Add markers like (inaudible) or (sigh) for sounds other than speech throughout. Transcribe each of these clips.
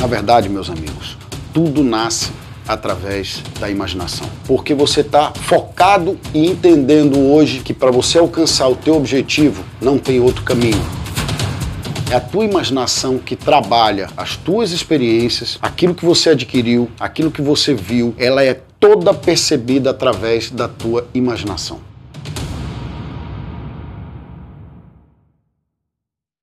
Na verdade, meus amigos, tudo nasce através da imaginação. Porque você está focado e entendendo hoje que para você alcançar o teu objetivo não tem outro caminho. É a tua imaginação que trabalha as tuas experiências, aquilo que você adquiriu, aquilo que você viu, ela é toda percebida através da tua imaginação.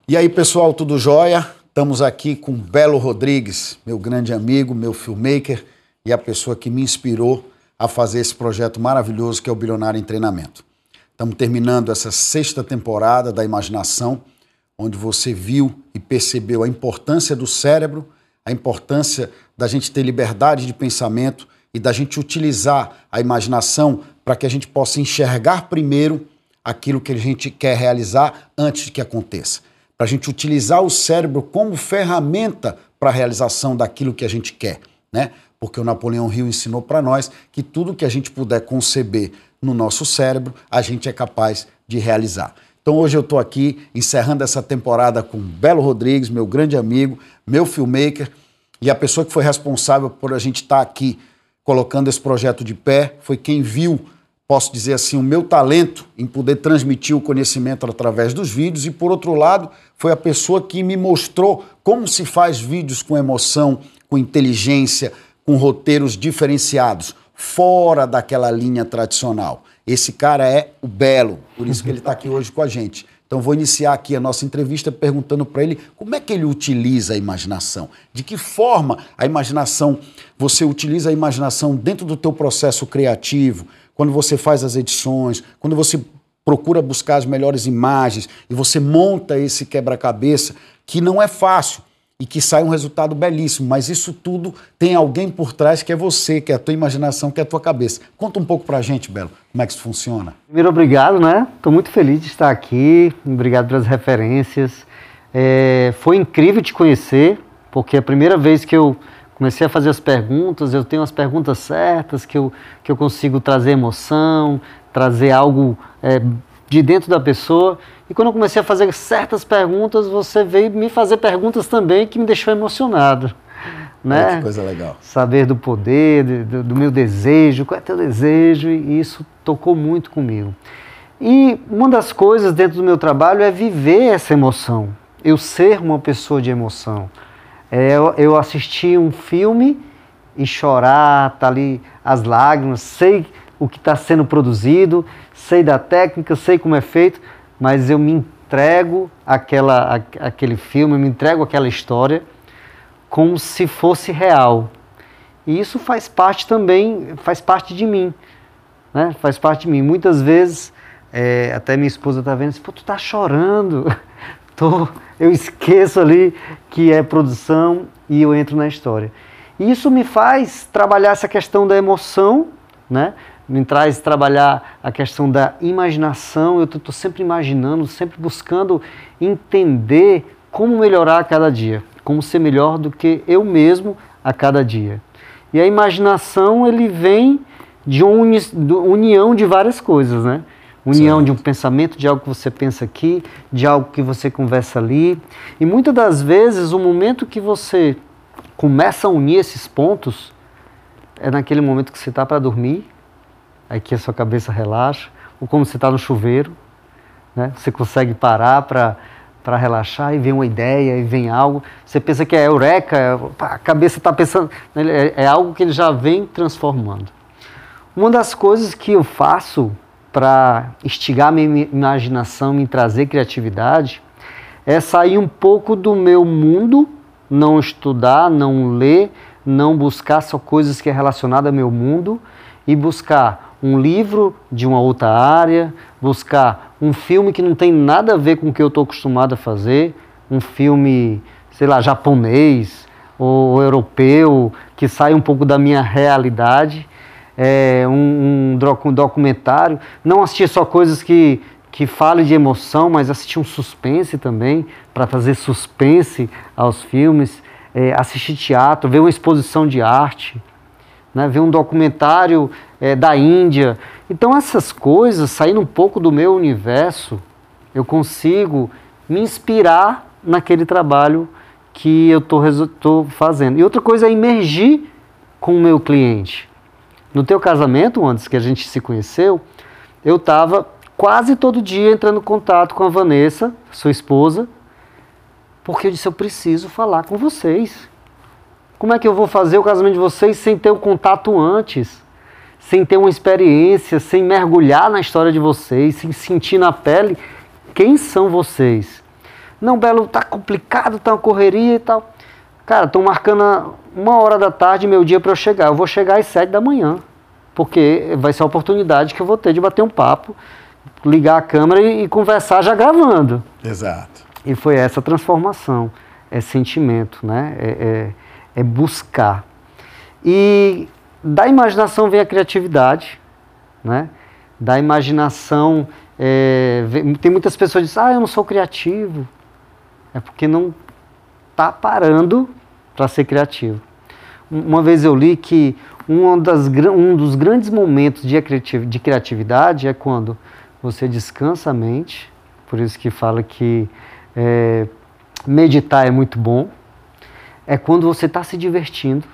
E aí, pessoal, tudo jóia? Estamos aqui com Belo Rodrigues, meu grande amigo, meu filmmaker e a pessoa que me inspirou a fazer esse projeto maravilhoso que é o Bilionário em Treinamento. Estamos terminando essa sexta temporada da Imaginação, onde você viu e percebeu a importância do cérebro, a importância da gente ter liberdade de pensamento e da gente utilizar a imaginação para que a gente possa enxergar primeiro aquilo que a gente quer realizar antes que aconteça para a gente utilizar o cérebro como ferramenta para a realização daquilo que a gente quer, né? Porque o Napoleão Hill ensinou para nós que tudo que a gente puder conceber no nosso cérebro, a gente é capaz de realizar. Então hoje eu estou aqui encerrando essa temporada com Belo Rodrigues, meu grande amigo, meu filmmaker, e a pessoa que foi responsável por a gente estar tá aqui colocando esse projeto de pé foi quem viu posso dizer assim, o meu talento em poder transmitir o conhecimento através dos vídeos, e por outro lado, foi a pessoa que me mostrou como se faz vídeos com emoção, com inteligência, com roteiros diferenciados, fora daquela linha tradicional. Esse cara é o Belo, por isso que ele está aqui hoje com a gente. Então vou iniciar aqui a nossa entrevista perguntando para ele como é que ele utiliza a imaginação, de que forma a imaginação, você utiliza a imaginação dentro do teu processo criativo, quando você faz as edições, quando você procura buscar as melhores imagens e você monta esse quebra-cabeça, que não é fácil e que sai um resultado belíssimo, mas isso tudo tem alguém por trás que é você, que é a tua imaginação, que é a tua cabeça. Conta um pouco pra gente, Belo, como é que isso funciona. Primeiro, obrigado, né? Estou muito feliz de estar aqui, obrigado pelas referências. É, foi incrível te conhecer, porque é a primeira vez que eu comecei a fazer as perguntas, eu tenho as perguntas certas, que eu, que eu consigo trazer emoção, trazer algo é, de dentro da pessoa. E quando eu comecei a fazer certas perguntas, você veio me fazer perguntas também que me deixou emocionado. Né? que coisa legal. Saber do poder, do, do meu desejo, qual é teu desejo, e isso tocou muito comigo. E uma das coisas dentro do meu trabalho é viver essa emoção, eu ser uma pessoa de emoção. É, eu, eu assisti um filme e chorar, tá ali as lágrimas, sei o que está sendo produzido, sei da técnica, sei como é feito, mas eu me entrego àquela, à, àquele filme, eu me entrego àquela história como se fosse real. E isso faz parte também, faz parte de mim, né? faz parte de mim. Muitas vezes, é, até minha esposa está vendo, pô, tu tá chorando, (laughs) tô eu esqueço ali que é produção e eu entro na história. E isso me faz trabalhar essa questão da emoção, né? Me traz trabalhar a questão da imaginação. Eu estou sempre imaginando, sempre buscando entender como melhorar a cada dia, como ser melhor do que eu mesmo a cada dia. E a imaginação ele vem de uma união de várias coisas, né? União certo. de um pensamento, de algo que você pensa aqui, de algo que você conversa ali. E muitas das vezes, o momento que você começa a unir esses pontos é naquele momento que você está para dormir, aí que a sua cabeça relaxa, ou como você está no chuveiro, né? você consegue parar para para relaxar e vem uma ideia e vem algo. Você pensa que é eureka, a cabeça está pensando, é, é algo que ele já vem transformando. Uma das coisas que eu faço para instigar minha imaginação, me trazer criatividade, é sair um pouco do meu mundo, não estudar, não ler, não buscar só coisas que é relacionada ao meu mundo e buscar um livro de uma outra área, buscar um filme que não tem nada a ver com o que eu estou acostumado a fazer, um filme, sei lá, japonês ou europeu, que sai um pouco da minha realidade é, um, um, documentário, não assistir só coisas que, que falem de emoção, mas assistir um suspense também, para trazer suspense aos filmes, é, assistir teatro, ver uma exposição de arte, né, ver um documentário é, da Índia. Então essas coisas, saindo um pouco do meu universo, eu consigo me inspirar naquele trabalho que eu estou fazendo. E outra coisa é emergir com o meu cliente. No teu casamento, antes que a gente se conheceu, eu estava quase todo dia entrando em contato com a Vanessa, sua esposa, porque eu disse: eu preciso falar com vocês. Como é que eu vou fazer o casamento de vocês sem ter o contato antes? Sem ter uma experiência, sem mergulhar na história de vocês, sem sentir na pele quem são vocês? Não, Belo, tá complicado, tá uma correria e tal. Cara, estão marcando uma hora da tarde meu dia para eu chegar. Eu vou chegar às sete da manhã, porque vai ser a oportunidade que eu vou ter de bater um papo, ligar a câmera e, e conversar já gravando. Exato. E foi essa transformação, é sentimento, né? É, é, é buscar. E da imaginação vem a criatividade, né? Da imaginação, é, tem muitas pessoas que dizem, ah, eu não sou criativo. É porque não está parando para ser criativo. Uma vez eu li que um, das, um dos grandes momentos de criatividade é quando você descansa a mente, por isso que fala que é, meditar é muito bom, é quando você está se divertindo,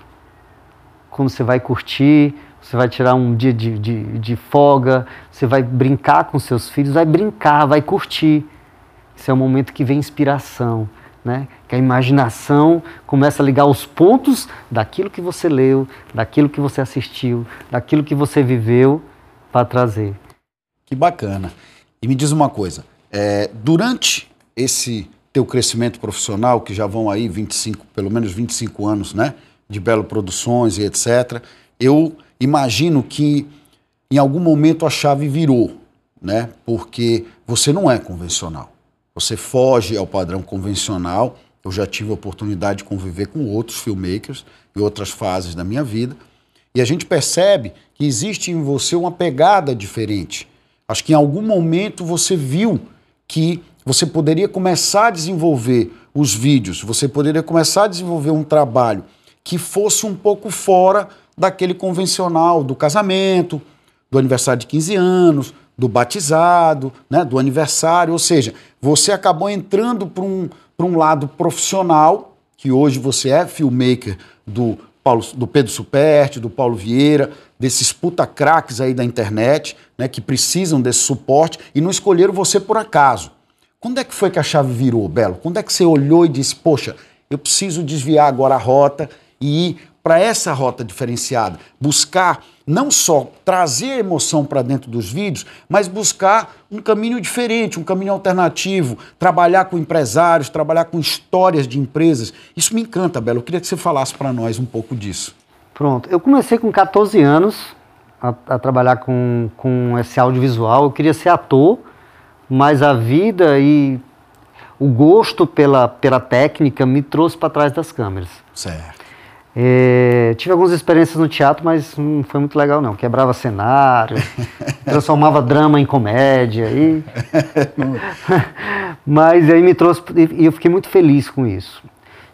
quando você vai curtir, você vai tirar um dia de, de, de folga, você vai brincar com seus filhos, vai brincar, vai curtir. Esse é o momento que vem inspiração, né? que a imaginação começa a ligar os pontos daquilo que você leu, daquilo que você assistiu, daquilo que você viveu para trazer. Que bacana. E me diz uma coisa, é, durante esse teu crescimento profissional, que já vão aí 25, pelo menos 25 anos, né? De Belo Produções e etc., eu imagino que em algum momento a chave virou, né? Porque você não é convencional. Você foge ao padrão convencional. Eu já tive a oportunidade de conviver com outros filmmakers em outras fases da minha vida. E a gente percebe que existe em você uma pegada diferente. Acho que em algum momento você viu que você poderia começar a desenvolver os vídeos, você poderia começar a desenvolver um trabalho que fosse um pouco fora daquele convencional do casamento, do aniversário de 15 anos, do batizado, né, do aniversário, ou seja, você acabou entrando para um, um lado profissional, que hoje você é filmmaker do, Paulo, do Pedro Superti, do Paulo Vieira, desses puta craques aí da internet, né, que precisam desse suporte e não escolheram você por acaso. Quando é que foi que a chave virou, Belo? Quando é que você olhou e disse, poxa, eu preciso desviar agora a rota e ir para essa rota diferenciada? Buscar não só trazer emoção para dentro dos vídeos, mas buscar um caminho diferente, um caminho alternativo, trabalhar com empresários, trabalhar com histórias de empresas. Isso me encanta, Belo. Eu queria que você falasse para nós um pouco disso. Pronto. Eu comecei com 14 anos a, a trabalhar com, com esse audiovisual. Eu queria ser ator mas a vida e o gosto pela, pela técnica me trouxe para trás das câmeras. Certo. É, tive algumas experiências no teatro, mas não foi muito legal não. Quebrava cenário, (laughs) transformava drama em comédia. E... (laughs) mas aí me trouxe e eu fiquei muito feliz com isso.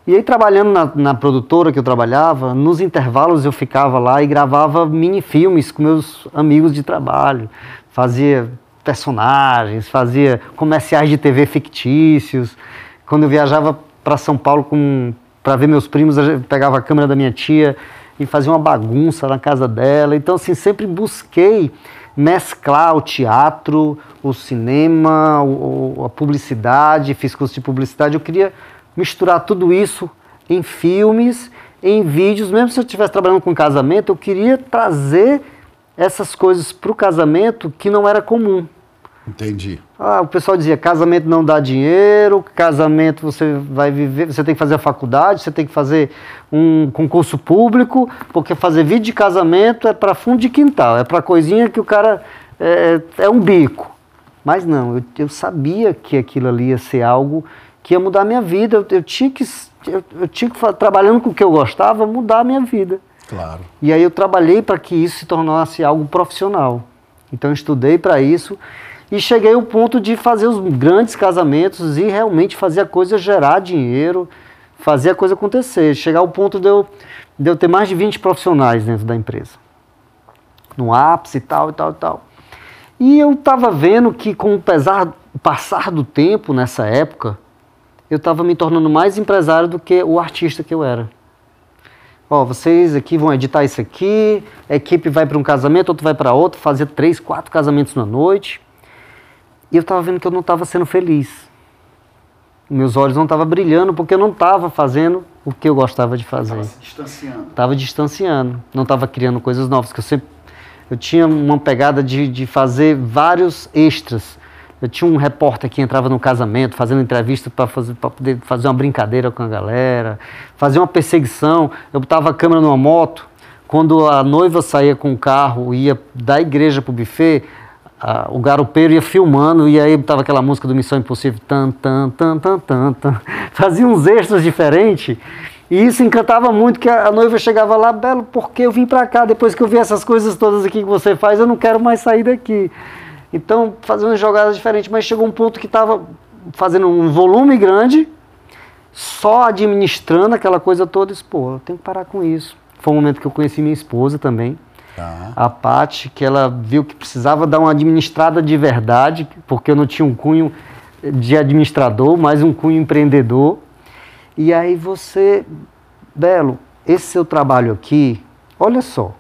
E aí trabalhando na, na, produtora que eu trabalhava, nos intervalos eu ficava lá e gravava mini filmes com meus amigos de trabalho. Fazia personagens, fazia comerciais de TV fictícios. Quando eu viajava para São Paulo para ver meus primos, eu pegava a câmera da minha tia e fazia uma bagunça na casa dela. Então, assim, sempre busquei mesclar o teatro, o cinema, o, a publicidade, fiz curso de publicidade. Eu queria misturar tudo isso em filmes, em vídeos, mesmo se eu estivesse trabalhando com casamento, eu queria trazer essas coisas para o casamento que não era comum. Entendi. Ah, o pessoal dizia, casamento não dá dinheiro, casamento você vai viver, você tem que fazer a faculdade, você tem que fazer um concurso público, porque fazer vídeo de casamento é para fundo de quintal, é para coisinha que o cara é, é um bico. Mas não, eu, eu, sabia que aquilo ali ia ser algo que ia mudar a minha vida. Eu, eu tinha que, eu, eu tinha que, trabalhando com o que eu gostava, mudar a minha vida. Claro. E aí eu trabalhei para que isso se tornasse algo profissional. Então eu estudei para isso e cheguei ao ponto de fazer os grandes casamentos e realmente fazer a coisa gerar dinheiro, fazer a coisa acontecer. Chegar ao ponto de eu, de eu ter mais de 20 profissionais dentro da empresa. No ápice e tal, e tal, e tal. E eu estava vendo que com o pesar, passar do tempo nessa época, eu estava me tornando mais empresário do que o artista que eu era. Ó, vocês aqui vão editar isso aqui, a equipe vai para um casamento, outro vai para outro, fazer três, quatro casamentos na noite. E eu estava vendo que eu não estava sendo feliz. Meus olhos não estavam brilhando porque eu não estava fazendo o que eu gostava de fazer. Estava se distanciando. Estava distanciando. Não estava criando coisas novas. Que eu sempre eu tinha uma pegada de, de fazer vários extras. Eu tinha um repórter que entrava no casamento, fazendo entrevista para fazer, poder fazer uma brincadeira com a galera, fazer uma perseguição. Eu botava a câmera numa moto. Quando a noiva saía com o carro, ia da igreja para o buffet, o garupeiro ia filmando e aí tava aquela música do Missão Impossível, tan, tan, tan, tan, tan, tan. (laughs) fazia uns extras diferentes. E isso encantava muito, que a, noiva chegava lá, Belo, porque eu vim para cá, depois que eu vi essas coisas todas aqui que você faz, eu não quero mais sair daqui. Então, fazendo jogadas diferentes, mas chegou um ponto que estava fazendo um volume grande, só administrando aquela coisa toda, e disse, pô, eu tenho que parar com isso. Foi um momento que eu conheci minha esposa também, Tá. A Paty, que ela viu que precisava dar uma administrada de verdade, porque eu não tinha um cunho de administrador, mas um cunho empreendedor. E aí você, Belo, esse seu trabalho aqui, olha só,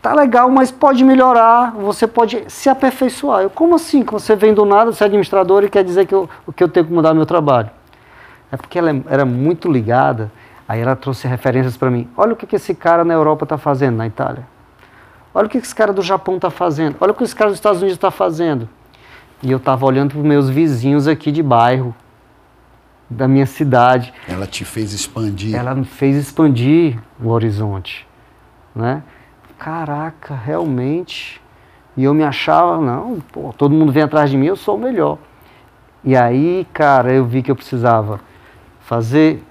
tá legal, mas pode melhorar, você pode se aperfeiçoar. Eu, como assim você vem do nada, você é administrador e quer dizer que eu, que eu tenho que mudar meu trabalho? É porque ela era muito ligada Aí ela trouxe referências para mim. Olha o que, que esse cara na Europa está fazendo, na Itália. Olha o que, que esse cara do Japão está fazendo. Olha o que esse cara dos Estados Unidos está fazendo. E eu estava olhando para os meus vizinhos aqui de bairro, da minha cidade. Ela te fez expandir. Ela me fez expandir o horizonte. Né? Caraca, realmente. E eu me achava, não, pô, todo mundo vem atrás de mim, eu sou o melhor. E aí, cara, eu vi que eu precisava fazer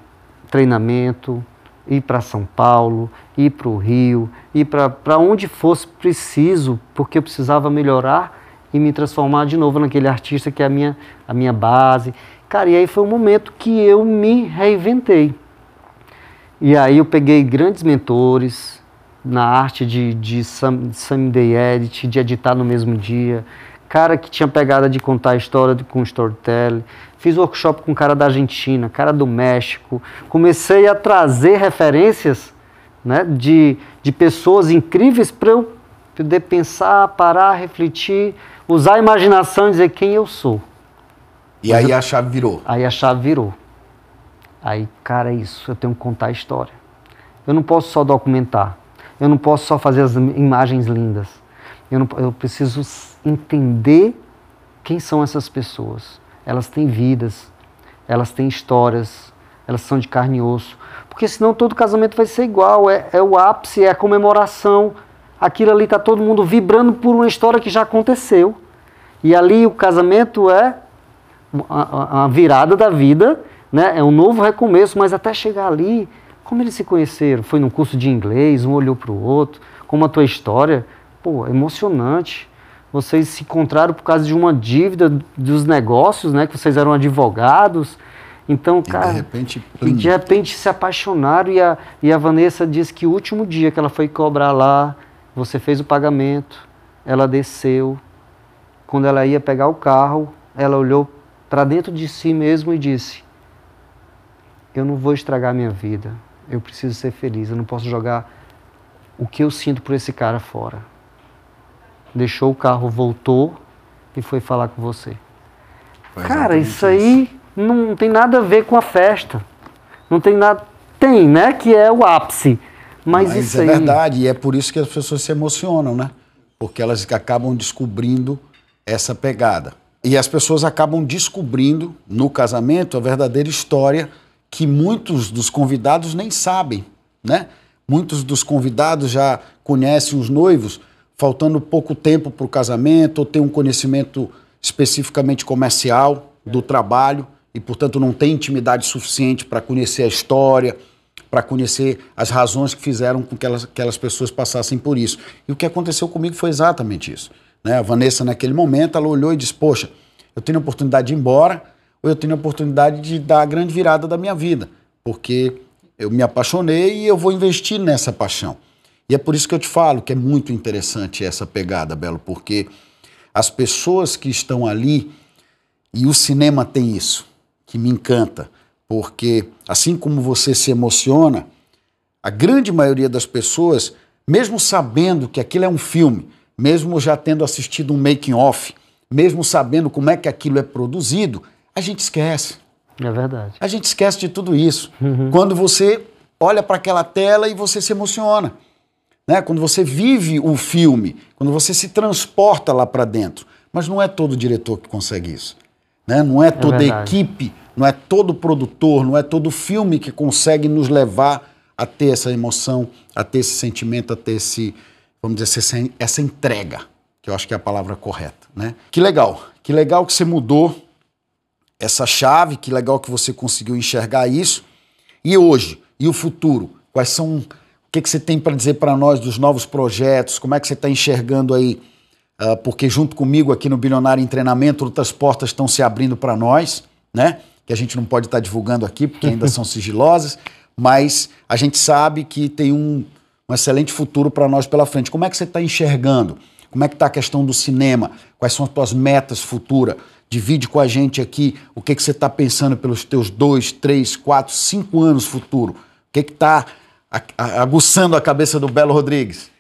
treinamento, ir para São Paulo, ir para o Rio, ir para onde fosse preciso, porque eu precisava melhorar e me transformar de novo naquele artista que é a minha, a minha base. Cara, e aí foi um momento que eu me reinventei. E aí eu peguei grandes mentores na arte de, de same day edit, de editar no mesmo dia, cara que tinha pegada de contar a história com storytelling. Fiz workshop com cara da Argentina, cara do México. Comecei a trazer referências né, de, de pessoas incríveis para eu poder pensar, parar, refletir, usar a imaginação e dizer quem eu sou. E Mas aí eu, a chave virou. Aí a chave virou. Aí, cara, é isso, eu tenho que contar a história. Eu não posso só documentar. Eu não posso só fazer as imagens lindas. Eu, não, eu preciso entender quem são essas pessoas. Elas têm vidas, elas têm histórias, elas são de carne e osso. Porque senão todo casamento vai ser igual, é, é o ápice, é a comemoração. Aquilo ali está todo mundo vibrando por uma história que já aconteceu. E ali o casamento é a, a virada da vida, né? é um novo recomeço, mas até chegar ali, como eles se conheceram? Foi num curso de inglês, um olhou para o outro, como a tua história, pô, emocionante vocês se encontraram por causa de uma dívida dos negócios, né? Que vocês eram advogados. Então, e cara, de repente, e de repente se apaixonaram e a, e a Vanessa disse que o último dia que ela foi cobrar lá, você fez o pagamento, ela desceu. Quando ela ia pegar o carro, ela olhou para dentro de si mesmo e disse: Eu não vou estragar minha vida. Eu preciso ser feliz. Eu não posso jogar o que eu sinto por esse cara fora deixou o carro, voltou e foi falar com você. Foi Cara, isso aí não tem nada a ver com a festa. Não tem nada. Tem, né? Que é o ápice. Mas, Mas isso é aí... verdade, e é por isso que as pessoas se emocionam, né? Porque elas acabam descobrindo essa pegada. E as pessoas acabam descobrindo no casamento a verdadeira história que muitos dos convidados nem sabem, né? Muitos dos convidados já conhecem os noivos, faltando pouco tempo para o casamento, ou tem um conhecimento especificamente comercial do trabalho e, portanto, não tem intimidade suficiente para conhecer a história, para conhecer as razões que fizeram com que elas, aquelas pessoas passassem por isso. E o que aconteceu comigo foi exatamente isso. Né? A Vanessa, naquele momento, ela olhou e disse: Poxa, eu tenho a oportunidade de ir embora, ou eu tenho a oportunidade de dar a grande virada da minha vida, porque eu me apaixonei e eu vou investir nessa paixão. E é por isso que eu te falo que é muito interessante essa pegada, Belo, porque as pessoas que estão ali, e o cinema tem isso, que me encanta, porque assim como você se emociona, a grande maioria das pessoas, mesmo sabendo que aquilo é um filme, mesmo já tendo assistido um making off, mesmo sabendo como é que aquilo é produzido, a gente esquece. É verdade. A gente esquece de tudo isso. Uhum. Quando você olha para aquela tela e você se emociona. Né? Quando você vive o filme, quando você se transporta lá para dentro. Mas não é todo diretor que consegue isso. Né? Não é, toda é equipe, não é todo produtor, não é todo filme que consegue nos levar a ter essa emoção, a ter esse sentimento, a ter esse, vamos dizer, essa, essa entrega, que eu acho que é a palavra correta. Né? Que legal, que legal que você mudou essa chave, que legal que você conseguiu enxergar isso. E hoje, e o futuro? Quais são. O que, que você tem para dizer para nós dos novos projetos? Como é que você está enxergando aí? Uh, porque junto comigo aqui no Bilionário em Treinamento, outras portas estão se abrindo para nós, né? Que a gente não pode estar tá divulgando aqui, porque ainda são (laughs) sigilosas, mas a gente sabe que tem um, um excelente futuro para nós pela frente. Como é que você está enxergando? Como é que está a questão do cinema? Quais são as tuas metas futuras? Divide com a gente aqui o que, que você está pensando pelos teus dois, três, quatro, cinco anos futuro. O que está aguçando a cabeça do Belo Rodrigues?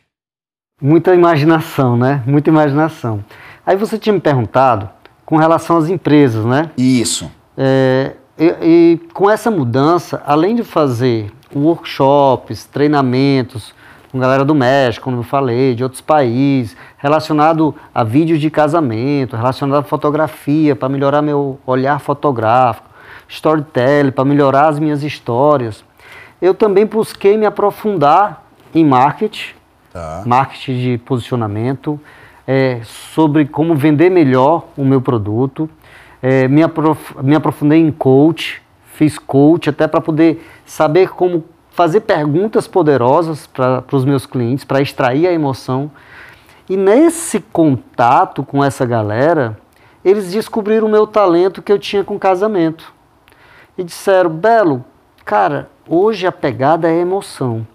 Muita imaginação, né? Muita imaginação. Aí você tinha me perguntado com relação às empresas, né? Isso. É, e, e, com essa mudança, além de fazer workshops, treinamentos, com galera do México, como eu falei, de outros países, relacionado a vídeos de casamento, relacionado a fotografia, para melhorar meu olhar fotográfico, storytelling, para melhorar as minhas histórias. Eu também busquei me aprofundar em marketing, tá. marketing de posicionamento, é, sobre como vender melhor o meu produto. É, me, aprof me aprofundei em coach, fiz coach até para poder saber como fazer perguntas poderosas para os meus clientes, para extrair a emoção. E nesse contato com essa galera, eles descobriram o meu talento que eu tinha com casamento. E disseram: Belo, cara, hoje a pegada é emoção.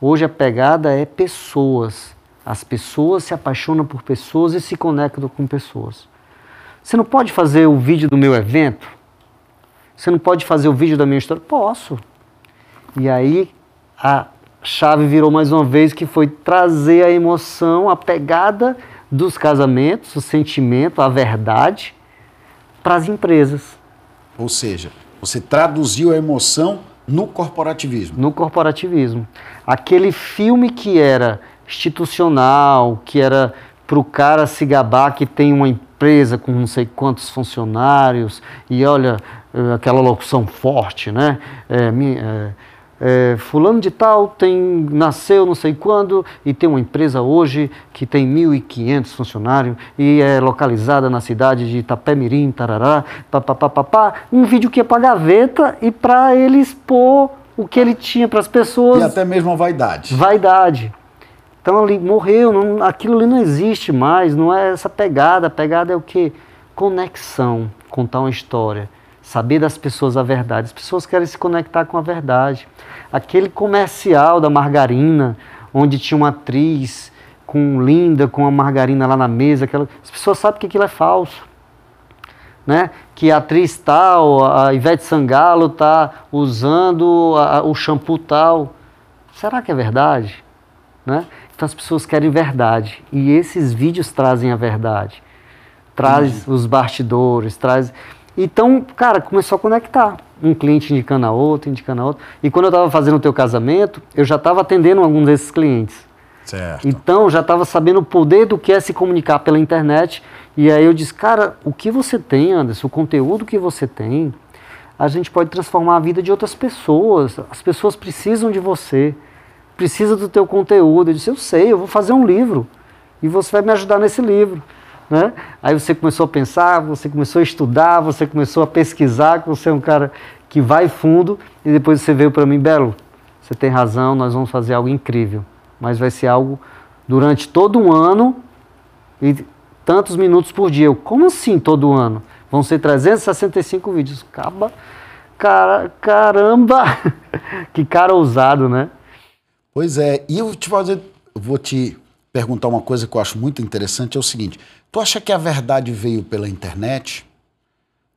Hoje a pegada é pessoas. As pessoas se apaixonam por pessoas e se conectam com pessoas. Você não pode fazer o vídeo do meu evento? Você não pode fazer o vídeo da minha história? Posso. E aí a chave virou mais uma vez que foi trazer a emoção, a pegada dos casamentos, o sentimento, a verdade para as empresas. Ou seja, você traduziu a emoção no corporativismo. No corporativismo. Aquele filme que era institucional, que era para o cara se gabar que tem uma empresa com não sei quantos funcionários e olha eh, aquela locução forte, né? É, é, é, fulano de tal tem nasceu não sei quando e tem uma empresa hoje que tem 1.500 funcionários e é localizada na cidade de Itapemirim, tarará, papapá, um vídeo que é para gaveta e para ele expor o que ele tinha para as pessoas. E até mesmo a vaidade. Vaidade. Então ali morreu, não, aquilo ali não existe mais, não é essa pegada, a pegada é o que? Conexão, contar uma história saber das pessoas a verdade. As pessoas querem se conectar com a verdade. Aquele comercial da margarina, onde tinha uma atriz com linda, com a margarina lá na mesa, aquela, as pessoas sabem que aquilo é falso. Né? Que a atriz tal, a Ivete Sangalo está usando a, o shampoo tal. Será que é verdade? Né? Então as pessoas querem verdade. E esses vídeos trazem a verdade. Traz uhum. os bastidores, traz então, cara, começou a conectar. Um cliente indicando a outro, indicando a outro. E quando eu estava fazendo o teu casamento, eu já estava atendendo algum desses clientes. Certo. Então, já estava sabendo o poder do que é se comunicar pela internet. E aí eu disse, cara, o que você tem, Anderson, o conteúdo que você tem, a gente pode transformar a vida de outras pessoas. As pessoas precisam de você, precisam do teu conteúdo. Eu disse, eu sei, eu vou fazer um livro. E você vai me ajudar nesse livro. Né? Aí você começou a pensar, você começou a estudar, você começou a pesquisar, que você é um cara que vai fundo, e depois você veio para mim, Belo, você tem razão, nós vamos fazer algo incrível, mas vai ser algo durante todo um ano e tantos minutos por dia. Eu, como assim todo ano? Vão ser 365 vídeos. Acaba, cara, caramba! (laughs) que cara ousado, né? Pois é, e eu te fazer, vou te perguntar uma coisa que eu acho muito interessante, é o seguinte, Tu acha que a verdade veio pela internet?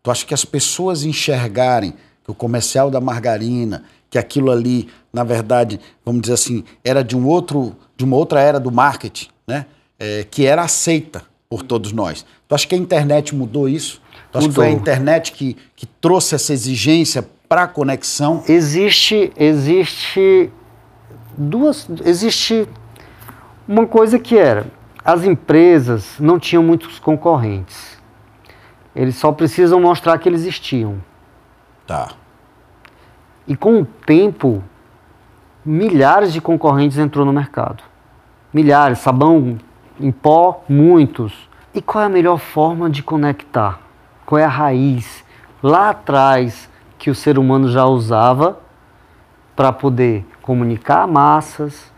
Tu acha que as pessoas enxergarem que o comercial da margarina, que aquilo ali, na verdade, vamos dizer assim, era de um outro, de uma outra era do marketing, né? É, que era aceita por todos nós. Tu acha que a internet mudou isso? Tu acha que foi a internet que, que trouxe essa exigência para a conexão? Existe, existe duas, existe uma coisa que era, as empresas não tinham muitos concorrentes. Eles só precisam mostrar que eles existiam. Tá. E com o tempo, milhares de concorrentes entrou no mercado. Milhares, sabão em pó, muitos. E qual é a melhor forma de conectar? Qual é a raiz lá atrás que o ser humano já usava para poder comunicar massas,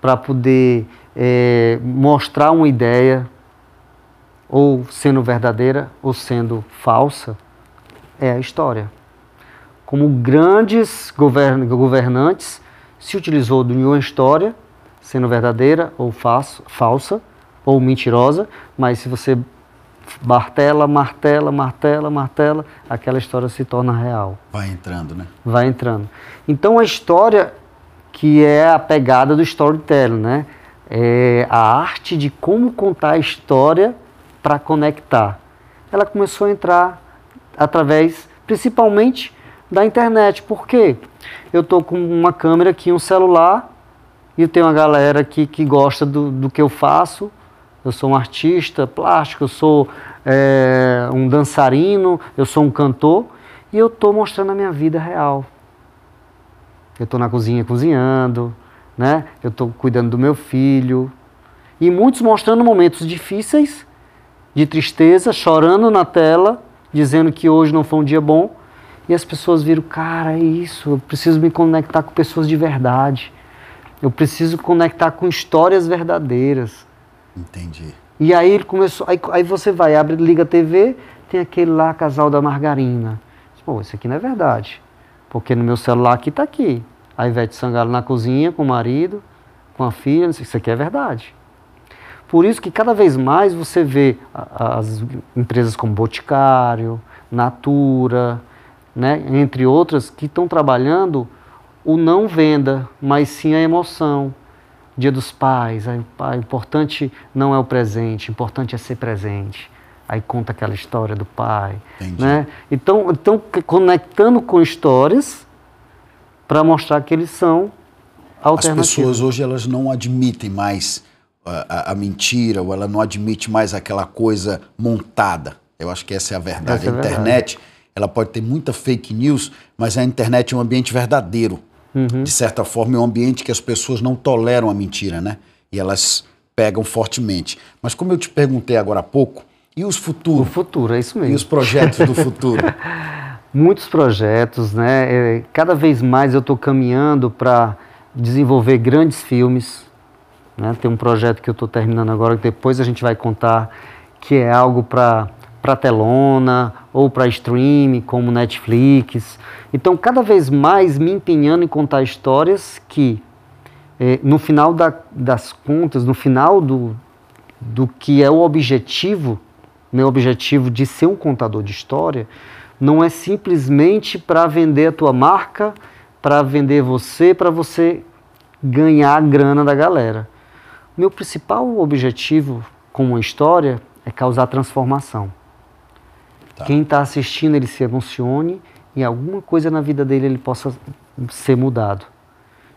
para poder é, mostrar uma ideia, ou sendo verdadeira ou sendo falsa, é a história. Como grandes govern governantes se utilizou de uma história, sendo verdadeira ou falsa, ou mentirosa, mas se você martela, martela, martela, martela, aquela história se torna real. Vai entrando, né? Vai entrando. Então a história que é a pegada do storytelling, né? É a arte de como contar a história para conectar. Ela começou a entrar através, principalmente, da internet. Por quê? Eu estou com uma câmera aqui, um celular, e eu tenho uma galera aqui que gosta do, do que eu faço. Eu sou um artista plástico, eu sou é, um dançarino, eu sou um cantor, e eu estou mostrando a minha vida real. Eu estou na cozinha cozinhando, né? eu estou cuidando do meu filho. E muitos mostrando momentos difíceis, de tristeza, chorando na tela, dizendo que hoje não foi um dia bom. E as pessoas viram, cara, é isso, eu preciso me conectar com pessoas de verdade. Eu preciso conectar com histórias verdadeiras. Entendi. E aí ele começou, aí, aí você vai, abre, liga a TV, tem aquele lá, casal da margarina. Pô, isso aqui não é verdade. Porque no meu celular aqui está aqui. A Ivete Sangalo na cozinha com o marido, com a filha, isso aqui é verdade. Por isso que cada vez mais você vê as empresas como Boticário, Natura, né, entre outras, que estão trabalhando o não venda, mas sim a emoção. Dia dos pais, pai, importante não é o presente, importante é ser presente. Aí conta aquela história do pai. Né? Então, então, conectando com histórias para mostrar que eles são alternativos. As pessoas hoje elas não admitem mais a, a, mentira, ou ela não admite mais aquela coisa montada. Eu acho que essa é a verdade. Essa a é internet, verdade. ela pode ter muita fake news, mas a internet é um ambiente verdadeiro. Uhum. De certa forma, é um ambiente que as pessoas não toleram a mentira, né? E elas pegam fortemente. Mas como eu te perguntei agora há pouco, e os futuros? O futuro, é isso mesmo. E os projetos do futuro? (laughs) Muitos projetos, né? É, cada vez mais eu estou caminhando para desenvolver grandes filmes, né? Tem um projeto que eu estou terminando agora, que depois a gente vai contar, que é algo para para telona ou para streaming, como Netflix. Então, cada vez mais me empenhando em contar histórias que, eh, no final da, das contas, no final do, do que é o objetivo, meu objetivo de ser um contador de história, não é simplesmente para vender a tua marca, para vender você, para você ganhar a grana da galera. Meu principal objetivo com uma história é causar transformação. Tá. Quem está assistindo ele se emocione e alguma coisa na vida dele ele possa ser mudado.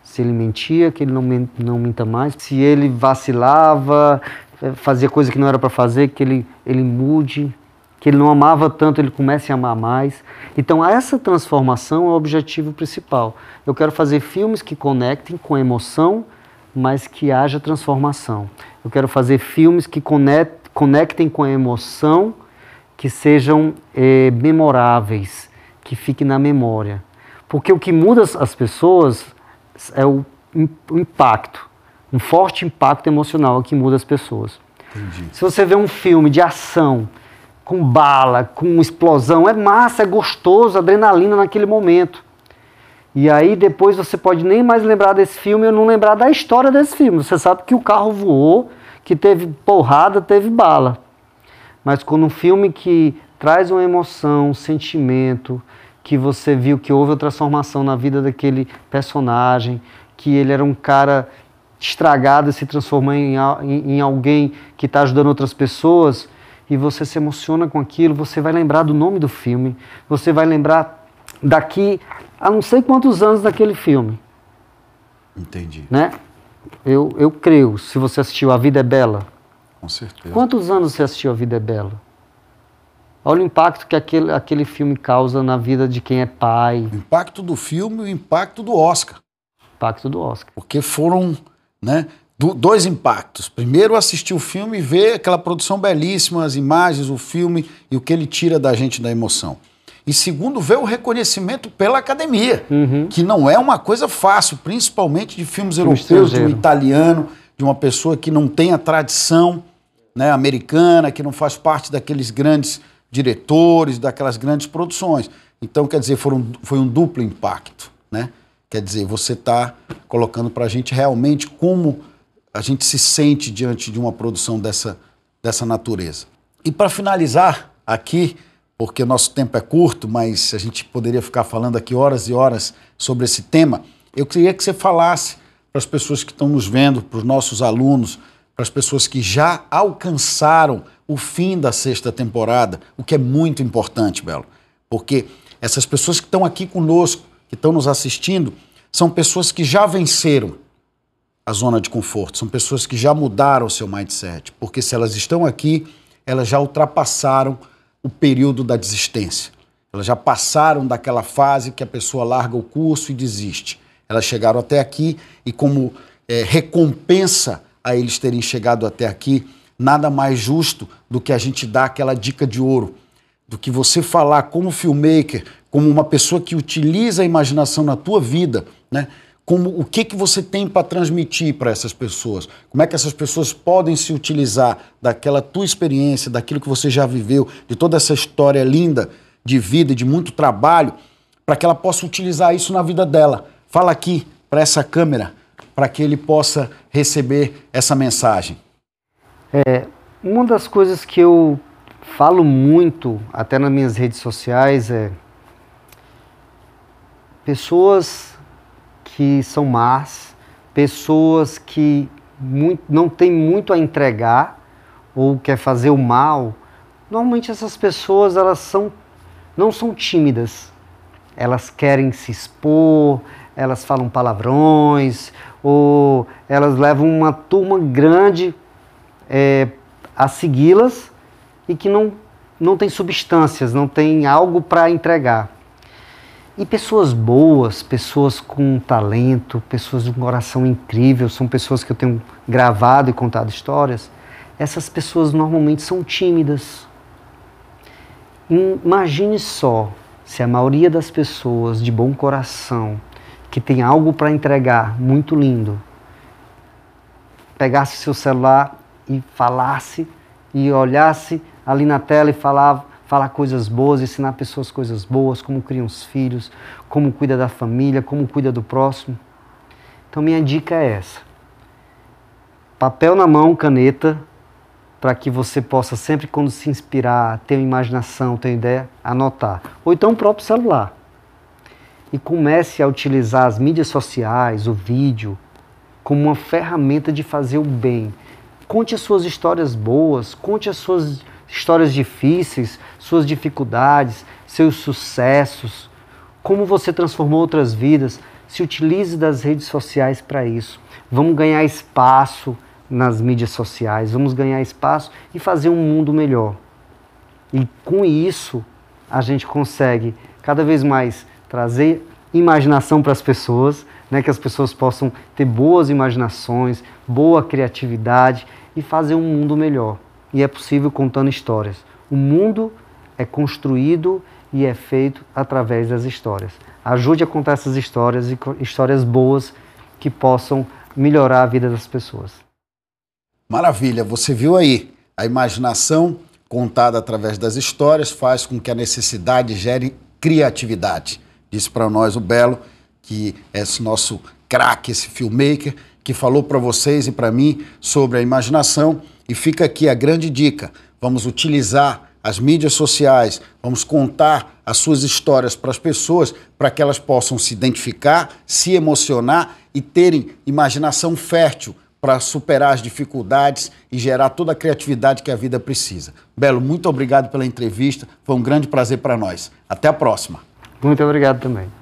Se ele mentia, que ele não, não minta mais. Se ele vacilava, eh, fazia coisa que não era para fazer, que ele, ele mude. Que ele não amava tanto, ele comece a amar mais. Então, essa transformação é o objetivo principal. Eu quero fazer filmes que conectem com emoção mas que haja transformação. Eu quero fazer filmes que conectem com a emoção, que sejam é, memoráveis, que fiquem na memória. Porque o que muda as pessoas é o, o impacto, um forte impacto emocional é que muda as pessoas. Entendi. Se você vê um filme de ação, com bala, com explosão, é massa, é gostoso, adrenalina naquele momento. E aí depois você pode nem mais lembrar desse filme ou não lembrar da história desse filme. Você sabe que o carro voou, que teve porrada, teve bala. Mas quando um filme que traz uma emoção, um sentimento, que você viu que houve uma transformação na vida daquele personagem, que ele era um cara estragado e se transformou em, em, alguém que está ajudando outras pessoas, e você se emociona com aquilo, você vai lembrar do nome do filme, você vai lembrar daqui a não sei quantos anos daquele filme. Entendi. Né? Eu, eu creio, se você assistiu A Vida é Bela. Com certeza. Quantos anos você assistiu A Vida é Bela? Olha o impacto que aquele, aquele filme causa na vida de quem é pai. O impacto do filme e o impacto do Oscar. Impacto do Oscar. Porque foram né, do, dois impactos. Primeiro, assistir o filme e ver aquela produção belíssima, as imagens, o filme e o que ele tira da gente da emoção. E segundo, ver o reconhecimento pela academia, uhum. que não é uma coisa fácil, principalmente de filmes europeus, de um italiano, de uma pessoa que não tem a tradição né, americana, que não faz parte daqueles grandes diretores, daquelas grandes produções. Então, quer dizer, foram, foi um duplo impacto. Né? Quer dizer, você está colocando para a gente realmente como a gente se sente diante de uma produção dessa, dessa natureza. E para finalizar aqui, porque nosso tempo é curto, mas a gente poderia ficar falando aqui horas e horas sobre esse tema. Eu queria que você falasse para as pessoas que estão nos vendo, para os nossos alunos, para as pessoas que já alcançaram o fim da sexta temporada, o que é muito importante, Belo, porque essas pessoas que estão aqui conosco, que estão nos assistindo, são pessoas que já venceram a zona de conforto, são pessoas que já mudaram o seu mindset, porque se elas estão aqui, elas já ultrapassaram o período da desistência. Elas já passaram daquela fase que a pessoa larga o curso e desiste. Elas chegaram até aqui e, como é, recompensa a eles terem chegado até aqui, nada mais justo do que a gente dar aquela dica de ouro, do que você falar como filmmaker, como uma pessoa que utiliza a imaginação na tua vida, né? Como o que, que você tem para transmitir para essas pessoas, como é que essas pessoas podem se utilizar daquela tua experiência, daquilo que você já viveu, de toda essa história linda de vida, de muito trabalho, para que ela possa utilizar isso na vida dela. Fala aqui para essa câmera, para que ele possa receber essa mensagem. É, uma das coisas que eu falo muito, até nas minhas redes sociais, é pessoas que são más, pessoas que muito, não têm muito a entregar ou quer fazer o mal. Normalmente essas pessoas elas são não são tímidas. Elas querem se expor, elas falam palavrões ou elas levam uma turma grande é, a segui-las e que não, não tem substâncias, não tem algo para entregar. E pessoas boas, pessoas com talento, pessoas de um coração incrível, são pessoas que eu tenho gravado e contado histórias. Essas pessoas normalmente são tímidas. Imagine só se a maioria das pessoas de bom coração, que tem algo para entregar muito lindo, pegasse seu celular e falasse e olhasse ali na tela e falava falar coisas boas, ensinar pessoas coisas boas, como criam os filhos, como cuida da família, como cuida do próximo. Então minha dica é essa. Papel na mão, caneta, para que você possa sempre quando se inspirar, ter imaginação, ter ideia, anotar. Ou então o próprio celular. E comece a utilizar as mídias sociais, o vídeo, como uma ferramenta de fazer o bem. Conte as suas histórias boas, conte as suas histórias difíceis, suas dificuldades, seus sucessos, como você transformou outras vidas. Se utilize das redes sociais para isso. Vamos ganhar espaço nas mídias sociais, vamos ganhar espaço e fazer um mundo melhor. E com isso, a gente consegue cada vez mais trazer imaginação para as pessoas, né, que as pessoas possam ter boas imaginações, boa criatividade e fazer um mundo melhor e é possível contando histórias. O mundo é construído e é feito através das histórias. Ajude a contar essas histórias e histórias boas que possam melhorar a vida das pessoas. Maravilha, você viu aí a imaginação contada através das histórias faz com que a necessidade gere criatividade. Disse para nós o Belo, que é esse nosso craque, esse filmmaker, que falou para vocês e para mim sobre a imaginação e fica aqui a grande dica: vamos utilizar as mídias sociais, vamos contar as suas histórias para as pessoas, para que elas possam se identificar, se emocionar e terem imaginação fértil para superar as dificuldades e gerar toda a criatividade que a vida precisa. Belo, muito obrigado pela entrevista, foi um grande prazer para nós. Até a próxima. Muito obrigado também.